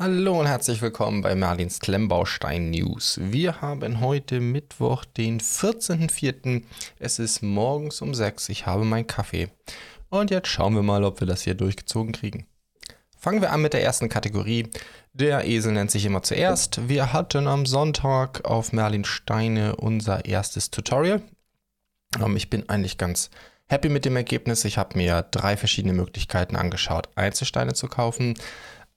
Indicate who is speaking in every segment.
Speaker 1: Hallo und herzlich willkommen bei Merlins Klemmbaustein News. Wir haben heute Mittwoch, den 14.04. Es ist morgens um 6. Ich habe meinen Kaffee. Und jetzt schauen wir mal, ob wir das hier durchgezogen kriegen. Fangen wir an mit der ersten Kategorie. Der Esel nennt sich immer zuerst. Wir hatten am Sonntag auf Merlin Steine unser erstes Tutorial. Ähm, ich bin eigentlich ganz happy mit dem Ergebnis. Ich habe mir drei verschiedene Möglichkeiten angeschaut, Einzelsteine zu kaufen.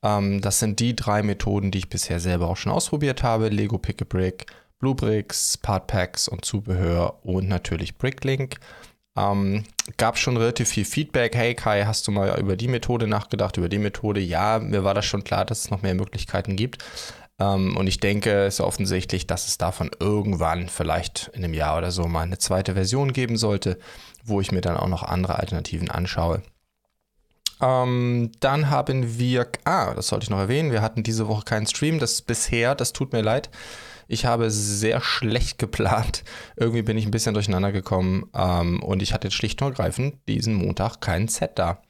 Speaker 1: Ähm, das sind die drei Methoden, die ich bisher selber auch schon ausprobiert habe. Lego Pick a Brick, Blue Bricks, Part Packs und Zubehör und natürlich Bricklink. Ähm, gab schon relativ viel Feedback. Hey Kai, hast du mal über die Methode nachgedacht, über die Methode? Ja, mir war das schon klar, dass es noch mehr Möglichkeiten gibt. Ähm, und ich denke, es ist offensichtlich, dass es davon irgendwann, vielleicht in einem Jahr oder so, mal eine zweite Version geben sollte, wo ich mir dann auch noch andere Alternativen anschaue. Ähm, dann haben wir, ah, das sollte ich noch erwähnen, wir hatten diese Woche keinen Stream, das bisher, das tut mir leid. Ich habe sehr schlecht geplant. Irgendwie bin ich ein bisschen durcheinander gekommen ähm, und ich hatte schlicht und ergreifend diesen Montag kein Set da.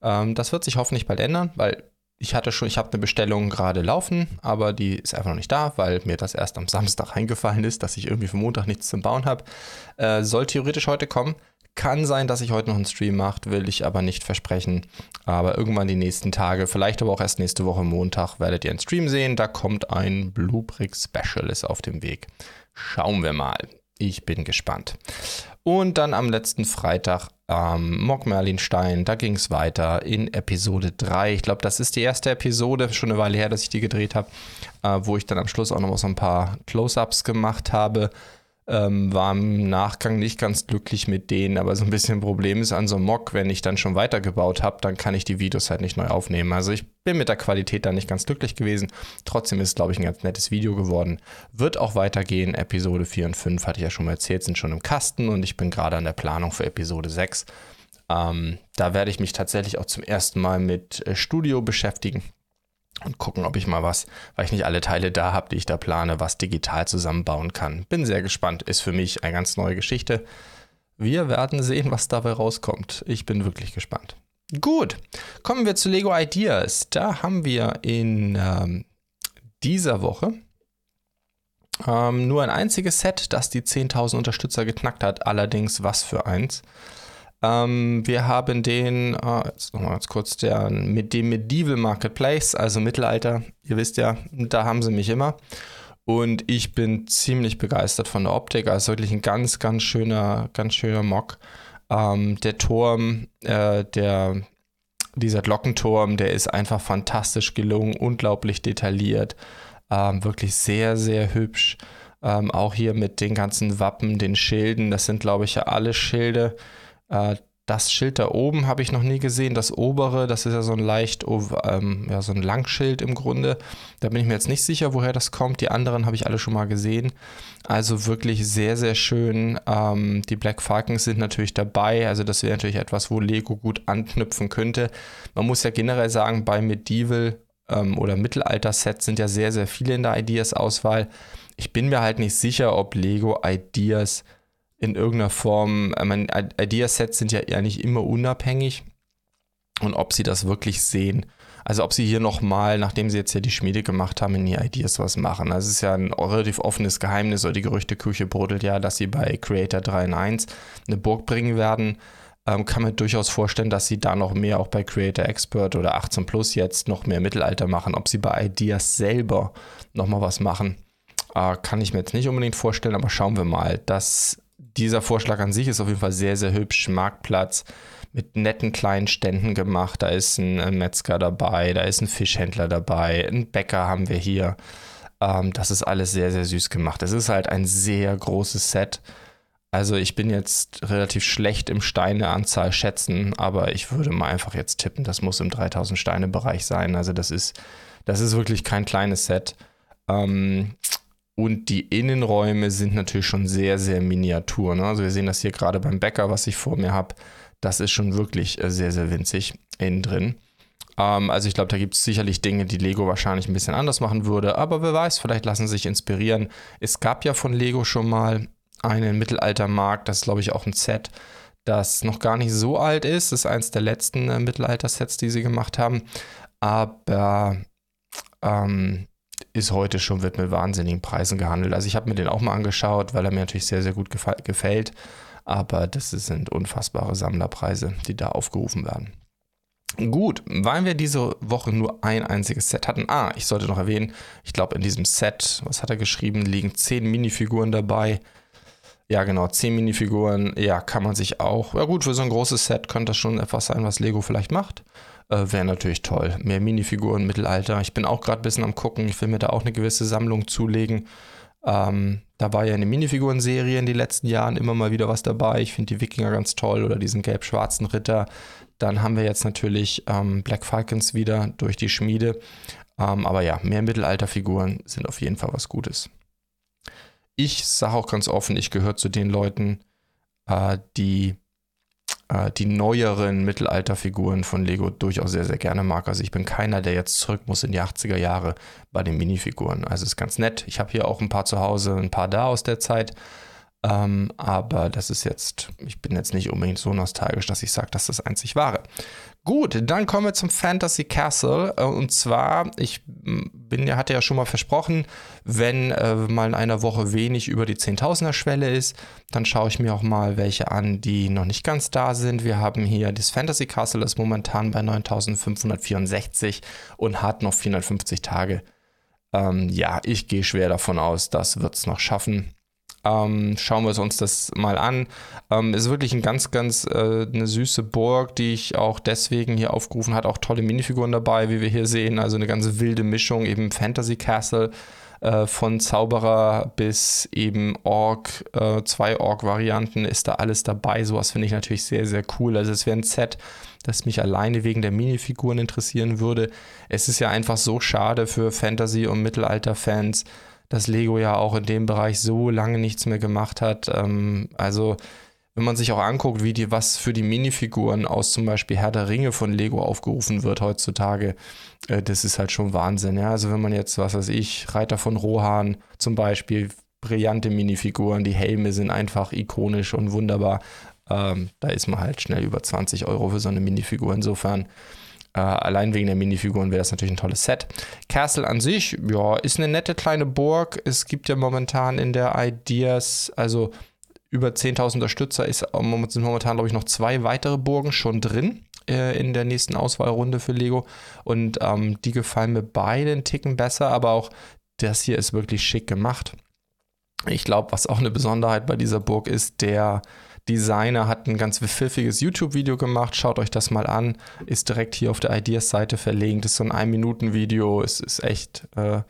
Speaker 1: Ähm, das wird sich hoffentlich bald ändern, weil ich hatte schon, ich habe eine Bestellung gerade laufen, aber die ist einfach noch nicht da, weil mir das erst am Samstag eingefallen ist, dass ich irgendwie für Montag nichts zum Bauen habe. Äh, soll theoretisch heute kommen. Kann sein, dass ich heute noch einen Stream mache, will ich aber nicht versprechen. Aber irgendwann die nächsten Tage, vielleicht aber auch erst nächste Woche Montag, werdet ihr einen Stream sehen. Da kommt ein Bluebrick Special ist auf dem Weg. Schauen wir mal. Ich bin gespannt. Und dann am letzten Freitag ähm, Mock Merlinstein, da ging es weiter in Episode 3. Ich glaube, das ist die erste Episode, schon eine Weile her, dass ich die gedreht habe, äh, wo ich dann am Schluss auch noch so ein paar Close-Ups gemacht habe. Ähm, war im Nachgang nicht ganz glücklich mit denen, aber so ein bisschen Problem ist an so einem Mock, wenn ich dann schon weitergebaut habe, dann kann ich die Videos halt nicht neu aufnehmen. Also ich bin mit der Qualität da nicht ganz glücklich gewesen. Trotzdem ist, glaube ich, ein ganz nettes Video geworden. Wird auch weitergehen. Episode 4 und 5 hatte ich ja schon mal erzählt, sind schon im Kasten und ich bin gerade an der Planung für Episode 6. Ähm, da werde ich mich tatsächlich auch zum ersten Mal mit äh, Studio beschäftigen und gucken, ob ich mal was, weil ich nicht alle Teile da habe, die ich da plane, was digital zusammenbauen kann. Bin sehr gespannt, ist für mich eine ganz neue Geschichte. Wir werden sehen, was dabei rauskommt. Ich bin wirklich gespannt. Gut, kommen wir zu Lego Ideas. Da haben wir in ähm, dieser Woche ähm, nur ein einziges Set, das die 10.000 Unterstützer geknackt hat. Allerdings was für eins. Ähm, wir haben den, äh, jetzt nochmal ganz kurz, der, mit dem Medieval Marketplace, also Mittelalter. Ihr wisst ja, da haben sie mich immer. Und ich bin ziemlich begeistert von der Optik. Also wirklich ein ganz, ganz schöner, ganz schöner Mock. Ähm, der Turm, äh, der, dieser Glockenturm, der ist einfach fantastisch gelungen, unglaublich detailliert. Ähm, wirklich sehr, sehr hübsch. Ähm, auch hier mit den ganzen Wappen, den Schilden. Das sind, glaube ich, ja alle Schilde äh, das Schild da oben habe ich noch nie gesehen. Das obere, das ist ja so ein leicht, ähm, ja, so ein Langschild im Grunde. Da bin ich mir jetzt nicht sicher, woher das kommt. Die anderen habe ich alle schon mal gesehen. Also wirklich sehr, sehr schön. Ähm, die Black Falcons sind natürlich dabei. Also das wäre natürlich etwas, wo Lego gut anknüpfen könnte. Man muss ja generell sagen, bei Medieval ähm, oder Mittelalter-Sets sind ja sehr, sehr viele in der Ideas-Auswahl. Ich bin mir halt nicht sicher, ob Lego Ideas in irgendeiner Form, ich meine, Ideasets sind ja eigentlich immer unabhängig und ob sie das wirklich sehen. Also ob sie hier nochmal, nachdem sie jetzt ja die Schmiede gemacht haben, in die Ideas was machen. Also es ist ja ein relativ offenes Geheimnis, oder die Gerüchteküche brodelt ja, dass sie bei Creator 3 in 1 eine Burg bringen werden. Ähm, kann man durchaus vorstellen, dass sie da noch mehr auch bei Creator Expert oder 18 Plus jetzt noch mehr Mittelalter machen. Ob sie bei Ideas selber nochmal was machen, äh, kann ich mir jetzt nicht unbedingt vorstellen, aber schauen wir mal. Das dieser Vorschlag an sich ist auf jeden Fall sehr, sehr hübsch. Marktplatz mit netten kleinen Ständen gemacht. Da ist ein Metzger dabei, da ist ein Fischhändler dabei, ein Bäcker haben wir hier. Ähm, das ist alles sehr, sehr süß gemacht. Es ist halt ein sehr großes Set. Also ich bin jetzt relativ schlecht im Steineanzahl schätzen, aber ich würde mal einfach jetzt tippen, das muss im 3000 Steine Bereich sein. Also das ist, das ist wirklich kein kleines Set. Ähm, und die Innenräume sind natürlich schon sehr, sehr miniatur. Ne? Also wir sehen das hier gerade beim Bäcker, was ich vor mir habe. Das ist schon wirklich äh, sehr, sehr winzig innen drin. Ähm, also ich glaube, da gibt es sicherlich Dinge, die Lego wahrscheinlich ein bisschen anders machen würde. Aber wer weiß, vielleicht lassen sie sich inspirieren. Es gab ja von Lego schon mal einen Mittelaltermarkt. Das ist, glaube ich, auch ein Set, das noch gar nicht so alt ist. Das ist eines der letzten äh, Mittelalter-Sets, die sie gemacht haben. Aber ähm, ist heute schon, wird mit wahnsinnigen Preisen gehandelt. Also ich habe mir den auch mal angeschaut, weil er mir natürlich sehr, sehr gut gefällt. Aber das sind unfassbare Sammlerpreise, die da aufgerufen werden. Gut, weil wir diese Woche nur ein einziges Set hatten. Ah, ich sollte noch erwähnen, ich glaube in diesem Set, was hat er geschrieben, liegen zehn Minifiguren dabei. Ja, genau, zehn Minifiguren. Ja, kann man sich auch. Ja, gut, für so ein großes Set könnte das schon etwas sein, was Lego vielleicht macht. Äh, Wäre natürlich toll. Mehr Minifiguren, Mittelalter. Ich bin auch gerade ein bisschen am Gucken. Ich will mir da auch eine gewisse Sammlung zulegen. Ähm, da war ja eine Minifiguren-Serie in den letzten Jahren immer mal wieder was dabei. Ich finde die Wikinger ganz toll oder diesen gelb-schwarzen Ritter. Dann haben wir jetzt natürlich ähm, Black Falcons wieder durch die Schmiede. Ähm, aber ja, mehr Mittelalterfiguren sind auf jeden Fall was Gutes. Ich sage auch ganz offen, ich gehöre zu den Leuten, äh, die äh, die neueren Mittelalterfiguren von Lego durchaus sehr, sehr gerne mag. Also ich bin keiner, der jetzt zurück muss in die 80er Jahre bei den Minifiguren. Also ist ganz nett. Ich habe hier auch ein paar zu Hause, ein paar da aus der Zeit. Ähm, aber das ist jetzt, ich bin jetzt nicht unbedingt so nostalgisch, dass ich sage, dass das einzig wahre. Gut, dann kommen wir zum Fantasy Castle. Äh, und zwar, ich bin hatte ja schon mal versprochen, wenn äh, mal in einer Woche wenig über die 10.000er Schwelle ist, dann schaue ich mir auch mal welche an, die noch nicht ganz da sind. Wir haben hier das Fantasy Castle, das momentan bei 9.564 und hat noch 450 Tage. Ähm, ja, ich gehe schwer davon aus, das wird es noch schaffen. Ähm, schauen wir uns das mal an. Ähm, ist wirklich ein ganz, ganz äh, eine süße Burg, die ich auch deswegen hier aufgerufen hat. Auch tolle Minifiguren dabei, wie wir hier sehen. Also eine ganz wilde Mischung, eben Fantasy Castle äh, von Zauberer bis eben Ork, äh, zwei Ork-Varianten ist da alles dabei. Sowas finde ich natürlich sehr, sehr cool. Also es wäre ein Set, das mich alleine wegen der Minifiguren interessieren würde. Es ist ja einfach so schade für Fantasy- und Mittelalter-Fans, dass Lego ja auch in dem Bereich so lange nichts mehr gemacht hat. Ähm, also wenn man sich auch anguckt, wie die, was für die Minifiguren aus zum Beispiel Herr der Ringe von Lego aufgerufen wird heutzutage, äh, das ist halt schon Wahnsinn. Ja? Also wenn man jetzt, was weiß ich, Reiter von Rohan zum Beispiel, brillante Minifiguren, die Helme sind einfach ikonisch und wunderbar. Ähm, da ist man halt schnell über 20 Euro für so eine Minifigur. Insofern äh, allein wegen der Minifiguren wäre das natürlich ein tolles Set. Castle an sich, ja, ist eine nette kleine Burg. Es gibt ja momentan in der Ideas, also über 10.000 Unterstützer, ist, sind momentan, glaube ich, noch zwei weitere Burgen schon drin äh, in der nächsten Auswahlrunde für Lego. Und ähm, die gefallen mir beide einen Ticken besser, aber auch das hier ist wirklich schick gemacht. Ich glaube, was auch eine Besonderheit bei dieser Burg ist, der Designer hat ein ganz pfiffiges YouTube-Video gemacht. Schaut euch das mal an. Ist direkt hier auf der Ideas-Seite verlinkt. Ist so ein Ein-Minuten-Video. Es ist echt, äh,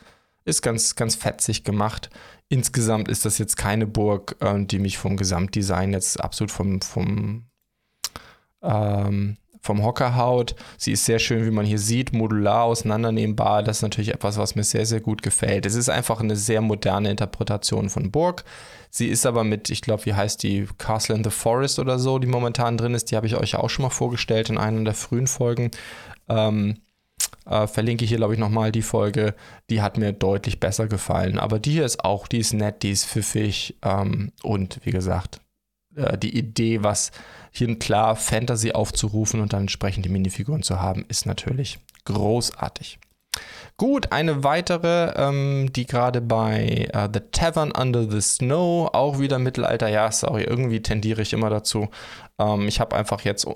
Speaker 1: ist ganz, ganz fetzig gemacht. Insgesamt ist das jetzt keine Burg, äh, die mich vom Gesamtdesign jetzt absolut vom, vom ähm, vom Hocker haut. Sie ist sehr schön, wie man hier sieht, modular auseinandernehmbar. Das ist natürlich etwas, was mir sehr, sehr gut gefällt. Es ist einfach eine sehr moderne Interpretation von Burg. Sie ist aber mit, ich glaube, wie heißt die, Castle in the Forest oder so, die momentan drin ist. Die habe ich euch auch schon mal vorgestellt in einer der frühen Folgen. Ähm, äh, verlinke ich hier, glaube ich, nochmal die Folge. Die hat mir deutlich besser gefallen. Aber die hier ist auch, die ist nett, die ist pfiffig. Ähm, und wie gesagt, äh, die Idee, was hier klar Fantasy aufzurufen und dann entsprechend die Minifiguren zu haben, ist natürlich großartig. Gut, eine weitere, ähm, die gerade bei uh, The Tavern Under the Snow, auch wieder Mittelalter, ja, sorry, irgendwie tendiere ich immer dazu. Ähm, ich habe einfach jetzt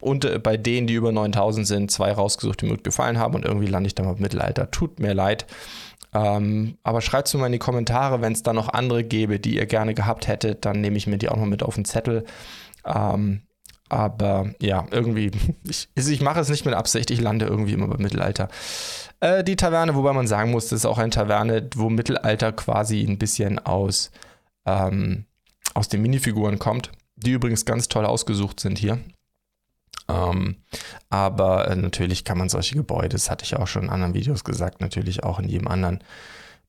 Speaker 1: und bei denen, die über 9000 sind, zwei rausgesucht, die mir gut gefallen haben und irgendwie lande ich dann mal Mittelalter. Tut mir leid. Ähm, aber schreibt es mir mal in die Kommentare, wenn es da noch andere gäbe, die ihr gerne gehabt hättet, dann nehme ich mir die auch noch mit auf den Zettel. Ähm, aber ja, irgendwie, ich, ich mache es nicht mit Absicht, ich lande irgendwie immer beim Mittelalter. Äh, die Taverne, wobei man sagen muss, das ist auch eine Taverne, wo Mittelalter quasi ein bisschen aus, ähm, aus den Minifiguren kommt, die übrigens ganz toll ausgesucht sind hier. Ähm, aber äh, natürlich kann man solche Gebäude, das hatte ich auch schon in anderen Videos gesagt, natürlich auch in jedem anderen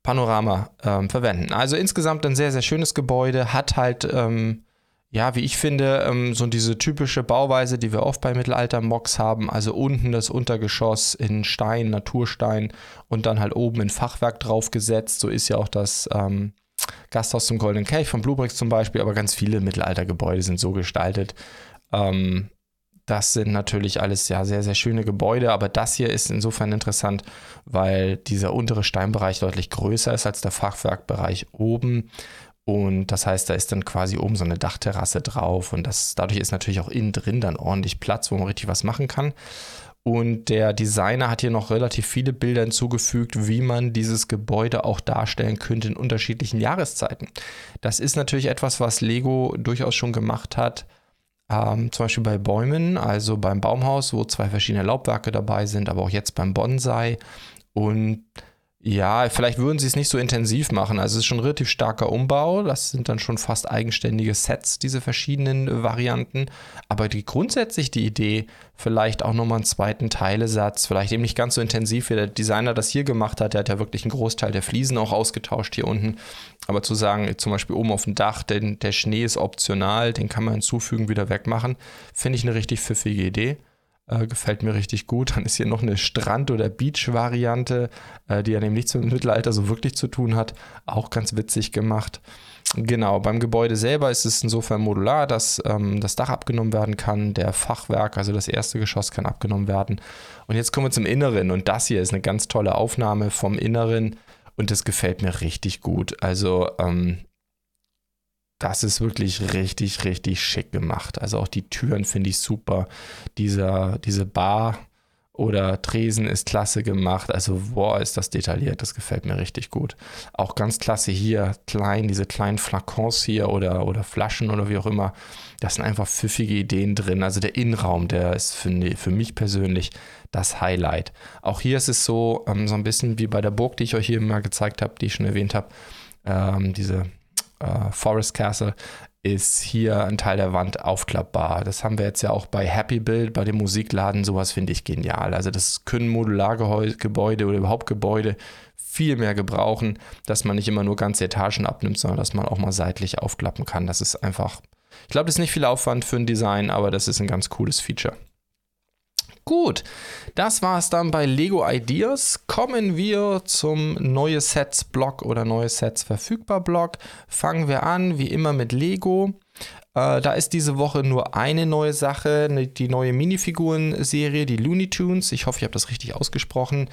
Speaker 1: Panorama ähm, verwenden. Also insgesamt ein sehr, sehr schönes Gebäude, hat halt, ähm, ja, wie ich finde, ähm, so diese typische Bauweise, die wir oft bei Mittelalter-Mocks haben. Also unten das Untergeschoss in Stein, Naturstein und dann halt oben in Fachwerk draufgesetzt. So ist ja auch das ähm, Gasthaus zum Golden Kelch von Bluebricks zum Beispiel, aber ganz viele Mittelaltergebäude sind so gestaltet. Ähm, Das sind natürlich alles ja sehr, sehr schöne Gebäude, aber das hier ist insofern interessant, weil dieser untere Steinbereich deutlich größer ist als der Fachwerkbereich oben. Und das heißt, da ist dann quasi oben so eine Dachterrasse drauf und das, dadurch ist natürlich auch innen drin dann ordentlich Platz, wo man richtig was machen kann. Und der Designer hat hier noch relativ viele Bilder hinzugefügt, wie man dieses Gebäude auch darstellen könnte in unterschiedlichen Jahreszeiten. Das ist natürlich etwas, was Lego durchaus schon gemacht hat. Ähm, zum Beispiel bei Bäumen, also beim Baumhaus, wo zwei verschiedene Laubwerke dabei sind, aber auch jetzt beim Bonsai. Und ja, vielleicht würden sie es nicht so intensiv machen. Also es ist schon ein relativ starker Umbau. Das sind dann schon fast eigenständige Sets, diese verschiedenen Varianten. Aber die grundsätzlich die Idee, vielleicht auch nochmal einen zweiten Teilesatz, vielleicht eben nicht ganz so intensiv, wie der Designer das hier gemacht hat. Der hat ja wirklich einen Großteil der Fliesen auch ausgetauscht hier unten. Aber zu sagen, zum Beispiel oben auf dem Dach, denn der Schnee ist optional, den kann man hinzufügen, wieder wegmachen, finde ich eine richtig pfiffige Idee. Äh, gefällt mir richtig gut. Dann ist hier noch eine Strand- oder Beach-Variante, äh, die ja dem nichts mit Mittelalter so wirklich zu tun hat. Auch ganz witzig gemacht. Genau, beim Gebäude selber ist es insofern modular, dass ähm, das Dach abgenommen werden kann. Der Fachwerk, also das erste Geschoss, kann abgenommen werden. Und jetzt kommen wir zum Inneren. Und das hier ist eine ganz tolle Aufnahme vom Inneren. Und das gefällt mir richtig gut. Also ähm, das ist wirklich richtig, richtig schick gemacht. Also auch die Türen finde ich super. Dieser, diese Bar oder Tresen ist klasse gemacht. Also, boah, ist das detailliert. Das gefällt mir richtig gut. Auch ganz klasse hier, klein, diese kleinen Flakons hier oder, oder Flaschen oder wie auch immer. Das sind einfach pfiffige Ideen drin. Also der Innenraum, der ist für, für mich persönlich das Highlight. Auch hier ist es so, ähm, so ein bisschen wie bei der Burg, die ich euch hier mal gezeigt habe, die ich schon erwähnt habe. Ähm, diese äh, Forest Castle ist hier ein Teil der Wand aufklappbar. Das haben wir jetzt ja auch bei Happy Build, bei dem Musikladen. Sowas finde ich genial. Also das können Modulargebäude oder überhaupt Gebäude viel mehr gebrauchen, dass man nicht immer nur ganze Etagen abnimmt, sondern dass man auch mal seitlich aufklappen kann. Das ist einfach, ich glaube, das ist nicht viel Aufwand für ein Design, aber das ist ein ganz cooles Feature. Gut, das war es dann bei Lego Ideas. Kommen wir zum Neue Sets Blog oder Neue Sets verfügbar Blog. Fangen wir an, wie immer, mit Lego. Äh, da ist diese Woche nur eine neue Sache, ne, die neue Minifiguren-Serie, die Looney Tunes. Ich hoffe, ich habe das richtig ausgesprochen.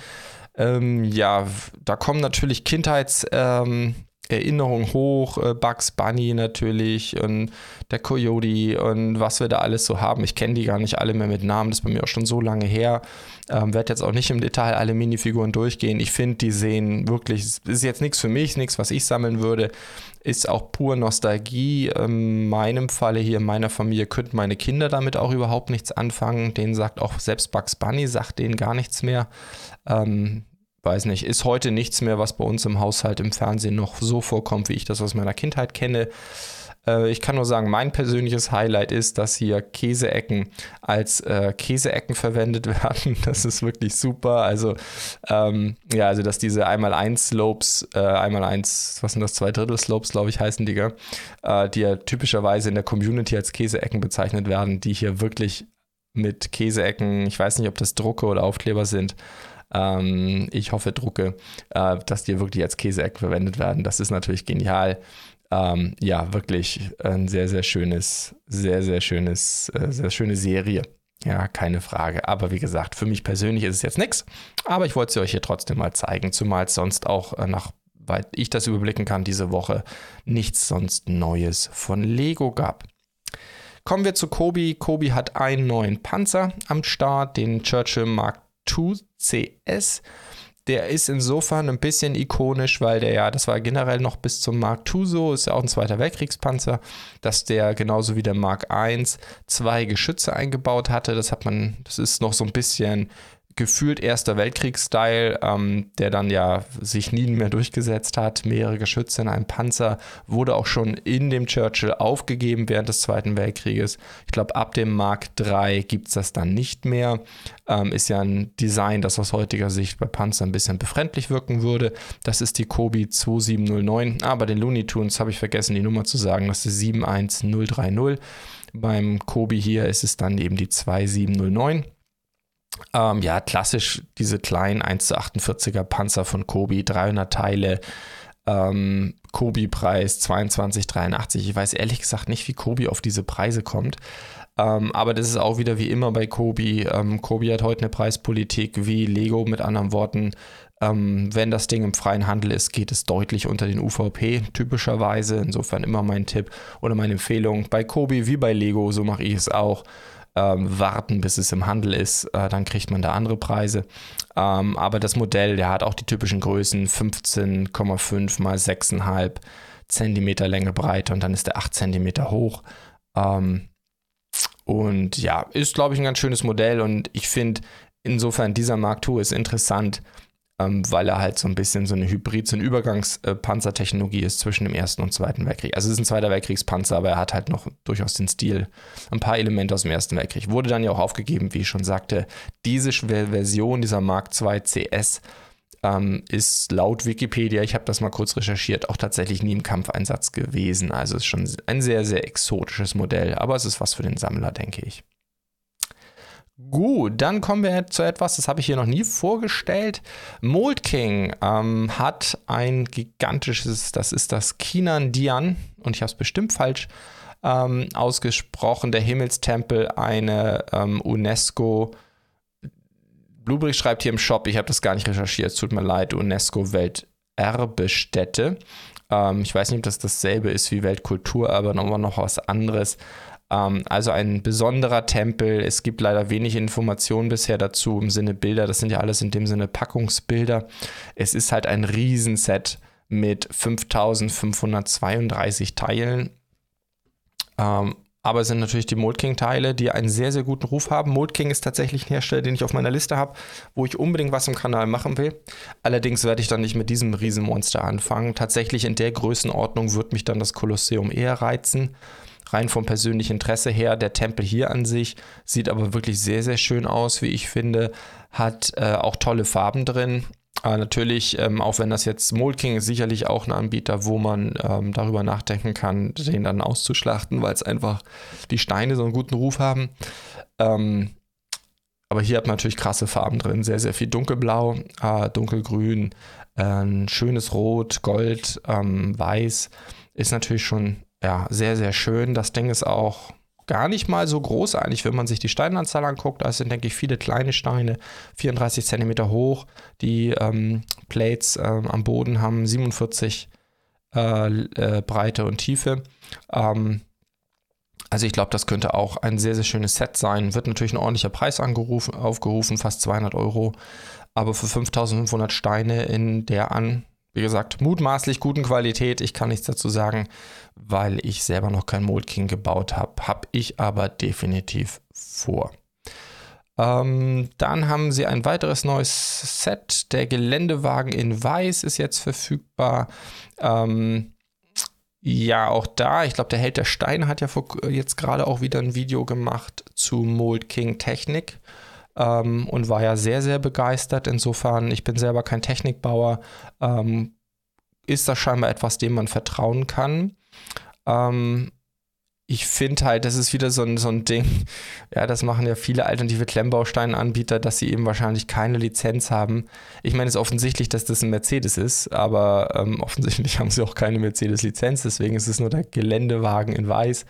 Speaker 1: Ähm, ja, da kommen natürlich Kindheits- ähm, Erinnerung hoch, äh, Bugs Bunny natürlich und der Coyote und was wir da alles so haben. Ich kenne die gar nicht alle mehr mit Namen, das ist bei mir auch schon so lange her. Ähm, Werde jetzt auch nicht im Detail alle Minifiguren durchgehen. Ich finde, die sehen wirklich, ist jetzt nichts für mich, nichts, was ich sammeln würde. Ist auch pur Nostalgie. In meinem Falle hier in meiner Familie könnten meine Kinder damit auch überhaupt nichts anfangen. Denen sagt auch selbst Bugs Bunny, sagt denen gar nichts mehr. Ähm, weiß nicht, ist heute nichts mehr, was bei uns im Haushalt im Fernsehen noch so vorkommt, wie ich das aus meiner Kindheit kenne. Äh, ich kann nur sagen, mein persönliches Highlight ist, dass hier Käseecken als äh, Käseecken verwendet werden. Das ist wirklich super. Also, ähm, ja, also, dass diese einmal 1 Slopes, äh, einmal 1, was sind das, zwei Drittel Slopes, glaube ich, heißen die, äh, die ja typischerweise in der Community als Käseecken bezeichnet werden, die hier wirklich mit Käseecken, ich weiß nicht, ob das Drucke oder Aufkleber sind, ähm, ich hoffe, drucke, äh, dass die wirklich als Käseeck verwendet werden. Das ist natürlich genial. Ähm, ja, wirklich ein sehr, sehr schönes, sehr, sehr schönes, äh, sehr schöne Serie. Ja, keine Frage. Aber wie gesagt, für mich persönlich ist es jetzt nichts. Aber ich wollte sie euch hier trotzdem mal zeigen, zumal es sonst auch äh, nach, weil ich das überblicken kann, diese Woche nichts sonst Neues von Lego gab. Kommen wir zu Kobi. Kobi hat einen neuen Panzer am Start, den Churchill Mark 2CS. Der ist insofern ein bisschen ikonisch, weil der ja, das war generell noch bis zum Mark II so, ist ja auch ein Zweiter Weltkriegspanzer, dass der genauso wie der Mark I zwei Geschütze eingebaut hatte. Das hat man, das ist noch so ein bisschen gefühlt Erster Weltkriegs-Style, ähm, der dann ja sich nie mehr durchgesetzt hat. Mehrere Geschütze in einem Panzer wurde auch schon in dem Churchill aufgegeben während des Zweiten Weltkrieges. Ich glaube, ab dem Mark III gibt es das dann nicht mehr. Ähm, ist ja ein Design, das aus heutiger Sicht bei Panzer ein bisschen befremdlich wirken würde. Das ist die Kobi 2709. Aber den Looney Tunes habe ich vergessen, die Nummer zu sagen. Das ist 71030. Beim Kobi hier ist es dann eben die 2709. Ähm, ja, klassisch diese kleinen 1 zu 48er Panzer von Kobi, 300 Teile. Ähm, Kobi-Preis 22,83. Ich weiß ehrlich gesagt nicht, wie Kobi auf diese Preise kommt. Ähm, aber das ist auch wieder wie immer bei Kobi. Ähm, Kobi hat heute eine Preispolitik wie Lego, mit anderen Worten. Ähm, wenn das Ding im freien Handel ist, geht es deutlich unter den UVP typischerweise. Insofern immer mein Tipp oder meine Empfehlung. Bei Kobi wie bei Lego, so mache ich es auch. Ähm, warten, bis es im Handel ist, äh, dann kriegt man da andere Preise. Ähm, aber das Modell, der hat auch die typischen Größen 15,5 mal 6,5 Zentimeter Länge Breite und dann ist der 8 Zentimeter hoch. Ähm, und ja, ist, glaube ich, ein ganz schönes Modell und ich finde insofern dieser Mark II ist interessant, ähm, weil er halt so ein bisschen so eine Hybrid, so eine Übergangspanzertechnologie ist zwischen dem Ersten und Zweiten Weltkrieg. Also es ist ein Zweiter Weltkriegspanzer, aber er hat halt noch durchaus den Stil, ein paar Elemente aus dem Ersten Weltkrieg. Wurde dann ja auch aufgegeben, wie ich schon sagte. Diese Version dieser Mark II CS ähm, ist laut Wikipedia, ich habe das mal kurz recherchiert, auch tatsächlich nie im Kampfeinsatz gewesen. Also es ist schon ein sehr, sehr exotisches Modell, aber es ist was für den Sammler, denke ich. Gut, dann kommen wir zu etwas, das habe ich hier noch nie vorgestellt. Mold King ähm, hat ein gigantisches, das ist das Kinan Dian, und ich habe es bestimmt falsch ähm, ausgesprochen, der Himmelstempel, eine ähm, UNESCO Bluebrick schreibt hier im Shop, ich habe das gar nicht recherchiert, es tut mir leid, UNESCO Welterbestätte. Ähm, ich weiß nicht, ob das dasselbe ist wie Weltkultur, aber nochmal noch was anderes. Ähm, also ein besonderer Tempel. Es gibt leider wenig Informationen bisher dazu im Sinne Bilder. Das sind ja alles in dem Sinne Packungsbilder. Es ist halt ein Riesenset mit 5532 Teilen. Ähm, aber es sind natürlich die Mold King Teile, die einen sehr, sehr guten Ruf haben. Mold King ist tatsächlich ein Hersteller, den ich auf meiner Liste habe, wo ich unbedingt was im Kanal machen will. Allerdings werde ich dann nicht mit diesem Riesenmonster anfangen. Tatsächlich in der Größenordnung wird mich dann das Kolosseum eher reizen. Rein vom persönlichen Interesse her. Der Tempel hier an sich sieht aber wirklich sehr, sehr schön aus, wie ich finde. Hat äh, auch tolle Farben drin. Aber natürlich, ähm, auch wenn das jetzt Mold King ist, sicherlich auch ein Anbieter, wo man ähm, darüber nachdenken kann, den dann auszuschlachten, weil es einfach die Steine so einen guten Ruf haben. Ähm, aber hier hat man natürlich krasse Farben drin, sehr, sehr viel dunkelblau, äh, dunkelgrün, äh, schönes Rot, Gold, ähm, Weiß. Ist natürlich schon ja, sehr, sehr schön. Das Ding ist auch gar nicht mal so groß eigentlich, wenn man sich die Steinanzahl anguckt. Das sind, denke ich, viele kleine Steine, 34 cm hoch. Die ähm, Plates äh, am Boden haben 47 äh, äh, Breite und Tiefe. Ähm, also ich glaube, das könnte auch ein sehr, sehr schönes Set sein. Wird natürlich ein ordentlicher Preis angerufen, aufgerufen, fast 200 Euro. Aber für 5500 Steine in der an wie gesagt, mutmaßlich guten Qualität. Ich kann nichts dazu sagen, weil ich selber noch kein Mold King gebaut habe. Habe ich aber definitiv vor. Ähm, dann haben sie ein weiteres neues Set. Der Geländewagen in Weiß ist jetzt verfügbar. Ähm, ja, auch da, ich glaube, der Held der Steine hat ja vor, jetzt gerade auch wieder ein Video gemacht zu Mold King Technik ähm, und war ja sehr, sehr begeistert. Insofern, ich bin selber kein Technikbauer, ähm, ist das scheinbar etwas, dem man vertrauen kann. Ähm, ich finde halt, das ist wieder so ein, so ein Ding, ja, das machen ja viele alternative Klemmbausteinanbieter, dass sie eben wahrscheinlich keine Lizenz haben. Ich meine, es ist offensichtlich, dass das ein Mercedes ist, aber ähm, offensichtlich haben sie auch keine Mercedes-Lizenz, deswegen ist es nur der Geländewagen in weiß.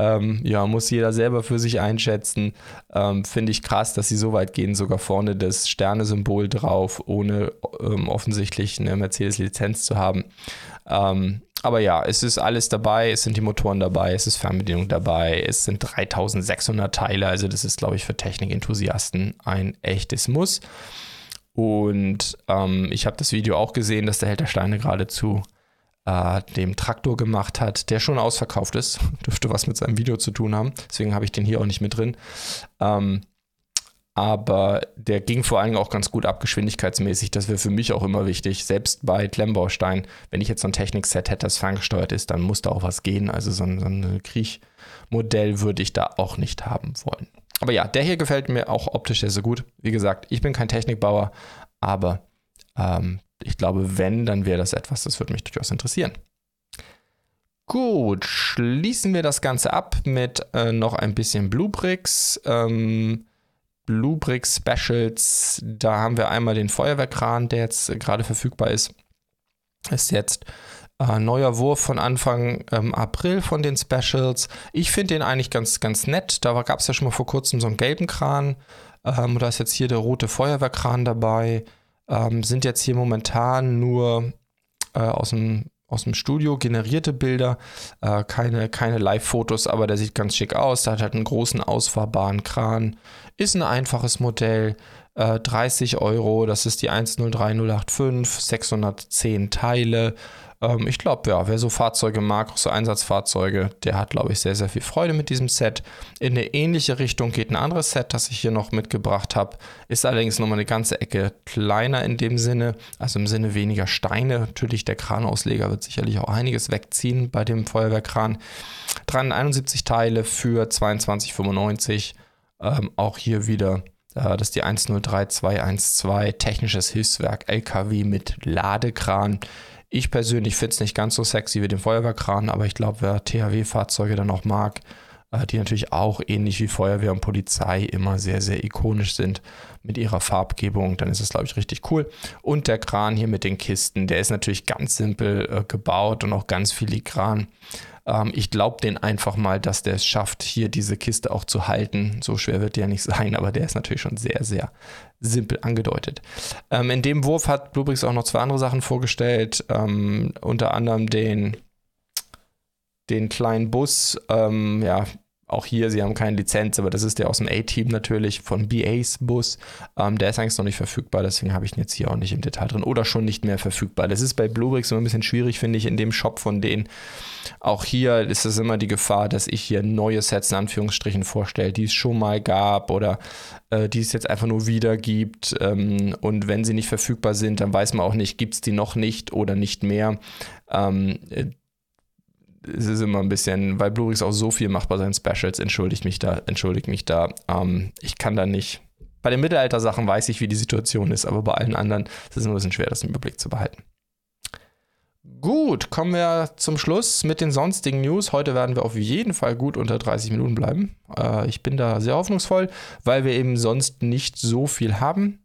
Speaker 1: Ähm, ja, muss jeder selber für sich einschätzen. Ähm, Finde ich krass, dass sie so weit gehen, sogar vorne das Sternesymbol drauf, ohne ähm, offensichtlich eine Mercedes-Lizenz zu haben. Ähm, aber ja, es ist alles dabei, es sind die Motoren dabei, es ist Fernbedienung dabei, es sind 3600 Teile, also das ist, glaube ich, für Technikenthusiasten ein echtes Muss. Und ähm, ich habe das Video auch gesehen, dass der Held der Steine geradezu äh, dem Traktor gemacht hat, der schon ausverkauft ist. Dürfte was mit seinem Video zu tun haben. Deswegen habe ich den hier auch nicht mit drin. Ähm, aber der ging vor allem auch ganz gut ab, geschwindigkeitsmäßig. Das wäre für mich auch immer wichtig. Selbst bei Klemmbaustein, wenn ich jetzt so ein Technikset hätte, das ferngesteuert ist, dann muss da auch was gehen. Also so ein, so ein Kriechmodell würde ich da auch nicht haben wollen. Aber ja, der hier gefällt mir auch optisch sehr, sehr gut. Wie gesagt, ich bin kein Technikbauer, aber ähm, ich glaube, wenn, dann wäre das etwas, das würde mich durchaus interessieren. Gut, schließen wir das Ganze ab mit äh, noch ein bisschen Bluebricks. Ähm, Bluebricks Specials, da haben wir einmal den Feuerwehrkran, der jetzt gerade verfügbar ist. Ist jetzt Äh, neuer Wurf von Anfang ähm, April von den Specials. Ich finde den eigentlich ganz, ganz nett. Da gab es ja schon mal vor kurzem so einen gelben Kran. Ähm, da ist jetzt hier der rote Feuerwehrkran dabei. Ähm, sind jetzt hier momentan nur äh, aus dem aus dem Studio generierte Bilder, äh, keine, keine Live-Fotos, aber der sieht ganz schick aus. Der hat halt einen großen ausfahrbaren Kran, ist ein einfaches Modell, äh, 30 Euro, das ist die 103085, 610 Teile ähm, ich glaube, ja, wer so Fahrzeuge mag, auch so Einsatzfahrzeuge, der hat, glaube ich, sehr, sehr viel Freude mit diesem Set. In eine ähnliche Richtung geht ein anderes Set, das ich hier noch mitgebracht habe. Ist allerdings nochmal eine ganze Ecke kleiner in dem Sinne, also im Sinne weniger Steine. Natürlich, der Kranausleger wird sicherlich auch einiges wegziehen bei dem Feuerwehrkran. 371 Teile für 22,95. Ähm, auch hier wieder äh, das ist die 103212, technisches Hilfswerk LKW mit Ladekran. Ich persönlich finde es nicht ganz so sexy wie den Feuerwehrkran, aber ich glaube, wer THW-Fahrzeuge dann auch mag, äh, die natürlich auch ähnlich wie Feuerwehr und Polizei immer sehr, sehr ikonisch sind mit ihrer Farbgebung, dann ist es, glaube ich, richtig cool. Und der Kran hier mit den Kisten, der ist natürlich ganz simpel äh, gebaut und auch ganz filigran. Ähm, ich glaube den einfach mal, dass der es schafft, hier diese Kiste auch zu halten. So schwer wird der nicht sein, aber der ist natürlich schon sehr, sehr simpel angedeutet. Ähm, in dem Wurf hat Bluebricks auch noch zwei andere Sachen vorgestellt, ähm, unter anderem den, den kleinen Bus, ähm, ja, auch hier, sie haben keine Lizenz, aber das ist der aus dem A-Team natürlich von BAs Bus. Ähm, der ist eigentlich noch nicht verfügbar, deswegen habe ich ihn jetzt hier auch nicht im Detail drin. Oder schon nicht mehr verfügbar. Das ist bei Bluebricks immer ein bisschen schwierig, finde ich, in dem Shop von denen. Auch hier ist es immer die Gefahr, dass ich hier neue Sets in Anführungsstrichen vorstelle, die es schon mal gab oder äh, die es jetzt einfach nur wieder gibt. Ähm, und wenn sie nicht verfügbar sind, dann weiß man auch nicht, gibt es die noch nicht oder nicht mehr. Ähm, äh, es ist immer ein bisschen, weil Blu-rays auch so viel macht bei seinen Specials, entschuldigt mich da, entschuldigt mich da. Ähm, ich kann da nicht. Bei den Mittelalter-Sachen weiß ich, wie die Situation ist, aber bei allen anderen ist es ein bisschen schwer, das im Überblick zu behalten. Gut, kommen wir zum Schluss mit den sonstigen News. Heute werden wir auf jeden Fall gut unter 30 Minuten bleiben. Äh, ich bin da sehr hoffnungsvoll, weil wir eben sonst nicht so viel haben.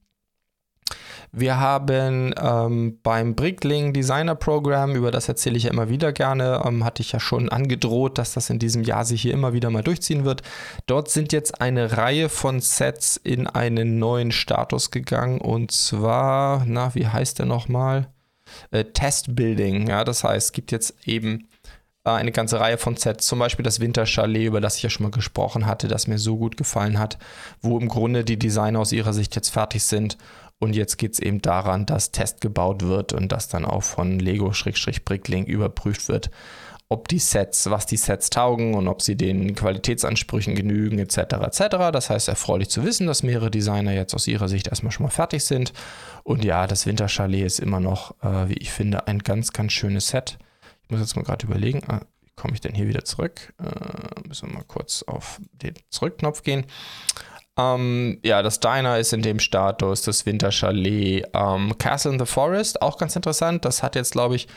Speaker 1: Wir haben ähm, beim Brickling Designer Program, über das erzähle ich ja immer wieder gerne, ähm, hatte ich ja schon angedroht, dass das in diesem Jahr sich hier immer wieder mal durchziehen wird. Dort sind jetzt eine Reihe von Sets in einen neuen Status gegangen und zwar, na, wie heißt der nochmal? Äh, Test Building. Ja, das heißt, es gibt jetzt eben äh, eine ganze Reihe von Sets, zum Beispiel das Winterchalet, über das ich ja schon mal gesprochen hatte, das mir so gut gefallen hat, wo im Grunde die Designer aus ihrer Sicht jetzt fertig sind und jetzt geht es eben daran, dass Test gebaut wird und das dann auch von Lego-Brickling überprüft wird, ob die Sets, was die Sets taugen und ob sie den Qualitätsansprüchen genügen, etc. etc. Das heißt, erfreulich zu wissen, dass mehrere Designer jetzt aus ihrer Sicht erstmal schon mal fertig sind. Und ja, das Winterchalet ist immer noch, äh, wie ich finde, ein ganz, ganz schönes Set. Ich muss jetzt mal gerade überlegen, äh, wie komme ich denn hier wieder zurück? Äh, müssen wir mal kurz auf den Zurückknopf gehen. Ähm, ja, das Diner ist in dem Status, das Winterchalet. Ähm, Castle in the Forest, auch ganz interessant. Das hat jetzt, glaube ich,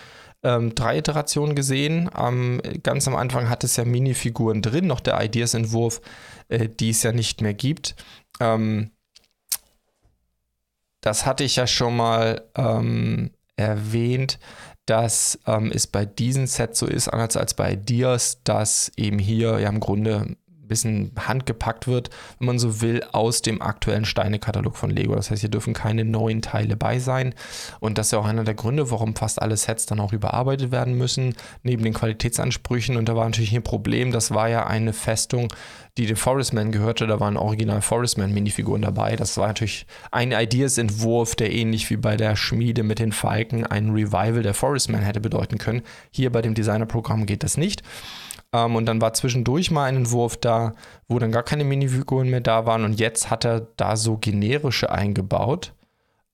Speaker 1: ähm, drei Iterationen gesehen. Ähm, ganz am Anfang hat es ja Minifiguren drin, noch der Ideas-Entwurf, äh, die es ja nicht mehr gibt. Ähm, das hatte ich ja schon mal ähm, erwähnt, dass ähm, es bei diesen Sets so ist, anders als bei Ideas, dass eben hier ja im Grunde bisschen handgepackt wird, wenn man so will, aus dem aktuellen Steinekatalog von Lego. Das heißt, hier dürfen keine neuen Teile bei sein. Und das ist ja auch einer der Gründe, warum fast alle Sets dann auch überarbeitet werden müssen, neben den Qualitätsansprüchen. Und da war natürlich ein Problem, das war ja eine Festung, die dem Forestman gehörte. Da waren original Forestman-Minifiguren dabei. Das war natürlich ein Ideas-Entwurf, der ähnlich wie bei der Schmiede mit den Falken ein Revival der Forestman hätte bedeuten können. Hier bei dem Designer-Programm geht das nicht. Ähm, und dann war zwischendurch mal ein Entwurf da, wo dann gar keine Minifiguren mehr da waren. Und jetzt hat er da so generische eingebaut.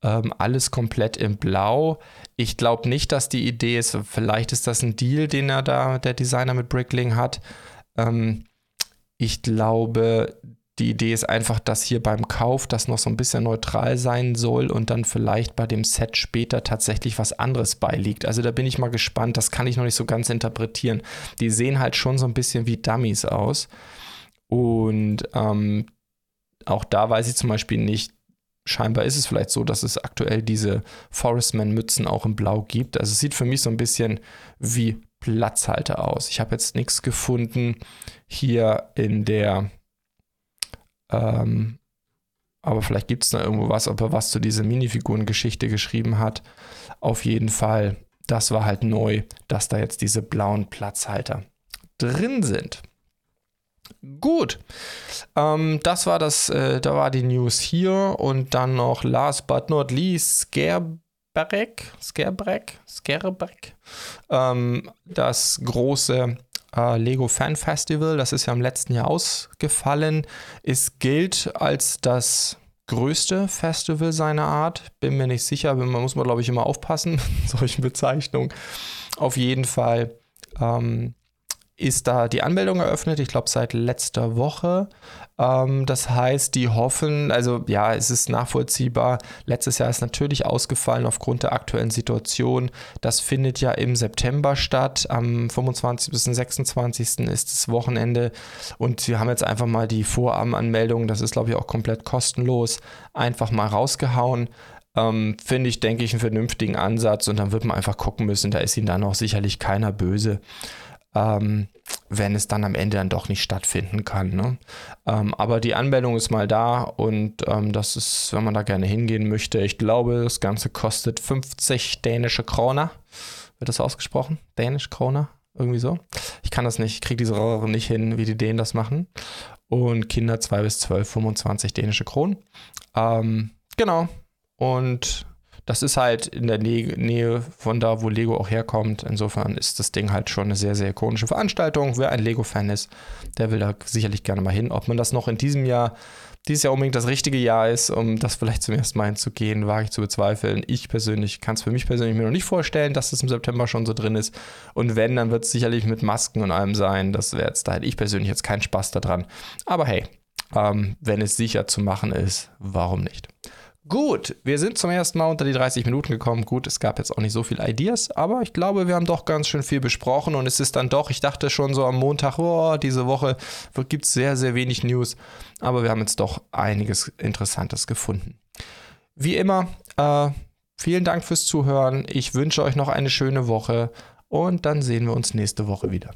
Speaker 1: Ähm, alles komplett in Blau. Ich glaube nicht, dass die Idee ist, vielleicht ist das ein Deal, den er da, der Designer mit Brickling hat. Ähm, ich glaube, die Idee ist einfach, dass hier beim Kauf das noch so ein bisschen neutral sein soll und dann vielleicht bei dem Set später tatsächlich was anderes beiliegt. Also da bin ich mal gespannt, das kann ich noch nicht so ganz interpretieren. Die sehen halt schon so ein bisschen wie Dummies aus. Und ähm, auch da weiß ich zum Beispiel nicht, scheinbar ist es vielleicht so, dass es aktuell diese Forestman-Mützen auch in Blau gibt. Also es sieht für mich so ein bisschen wie Platzhalter aus. Ich habe jetzt nichts gefunden hier in der, ähm, aber vielleicht gibt es da irgendwo was, ob er was zu dieser Minifiguren-Geschichte geschrieben hat. Auf jeden Fall, das war halt neu, dass da jetzt diese blauen Platzhalter drin sind. Gut, ähm, das war das, äh, da war die News hier und dann noch last but not least Scareback, Scareback, Scareback, ähm, das große äh, Lego Fan Festival, das ist ja im letzten Jahr ausgefallen, es gilt als das größte Festival seiner Art, bin mir nicht sicher, man muss man glaube ich immer aufpassen mit solchen Bezeichnungen. Auf jeden Fall ähm, ist da die Anmeldung eröffnet, ich glaube seit letzter Woche. Ähm, das heißt, die hoffen, also ja, es ist nachvollziehbar. Letztes Jahr ist natürlich ausgefallen aufgrund der aktuellen Situation. Das findet ja im September statt. Am 25. bis 26. ist das Wochenende. Und sie haben jetzt einfach mal die Vorabanmeldung, das ist glaube ich auch komplett kostenlos, einfach mal rausgehauen. Ähm, Finde ich, denke ich, einen vernünftigen Ansatz und dann wird man einfach gucken müssen, da ist ihnen dann auch sicherlich keiner böse ähm, wenn es dann am Ende dann doch nicht stattfinden kann. Ne? Ähm, aber die Anmeldung ist mal da und ähm, das ist, wenn man da gerne hingehen möchte, ich glaube, das Ganze kostet 50 dänische Kroner. Wird das ausgesprochen? Dänisch Kroner? Irgendwie so. Ich kann das nicht, ich kriege diese Röhre nicht hin, wie die Dänen das machen. Und Kinder 2 bis 12, 25 dänische Kronen. Ähm, genau. Und das ist halt in der Nähe von da, wo Lego auch herkommt. Insofern ist das Ding halt schon eine sehr, sehr ikonische Veranstaltung. Wer ein Lego-Fan ist, der will da sicherlich gerne mal hin. Ob man das noch in diesem Jahr, dieses Jahr unbedingt das richtige Jahr ist, um das vielleicht zum ersten Mal hinzugehen, wage ich zu bezweifeln. Ich persönlich kann es für mich persönlich mir noch nicht vorstellen, dass das im September schon so drin ist. Und wenn, dann wird es sicherlich mit Masken und allem sein. Das wäre jetzt, da hätte ich persönlich jetzt keinen Spaß daran. Aber hey, ähm, wenn es sicher zu machen ist, warum nicht? Gut, wir sind zum ersten Mal unter die 30 Minuten gekommen. Gut, es gab jetzt auch nicht so viele Ideas, aber ich glaube, wir haben doch ganz schön viel besprochen und es ist dann doch, ich dachte schon so am Montag, oh, diese Woche gibt es sehr, sehr wenig News, aber wir haben jetzt doch einiges Interessantes gefunden. Wie immer, äh, vielen Dank fürs Zuhören. Ich wünsche euch noch eine schöne Woche und dann sehen wir uns nächste Woche wieder.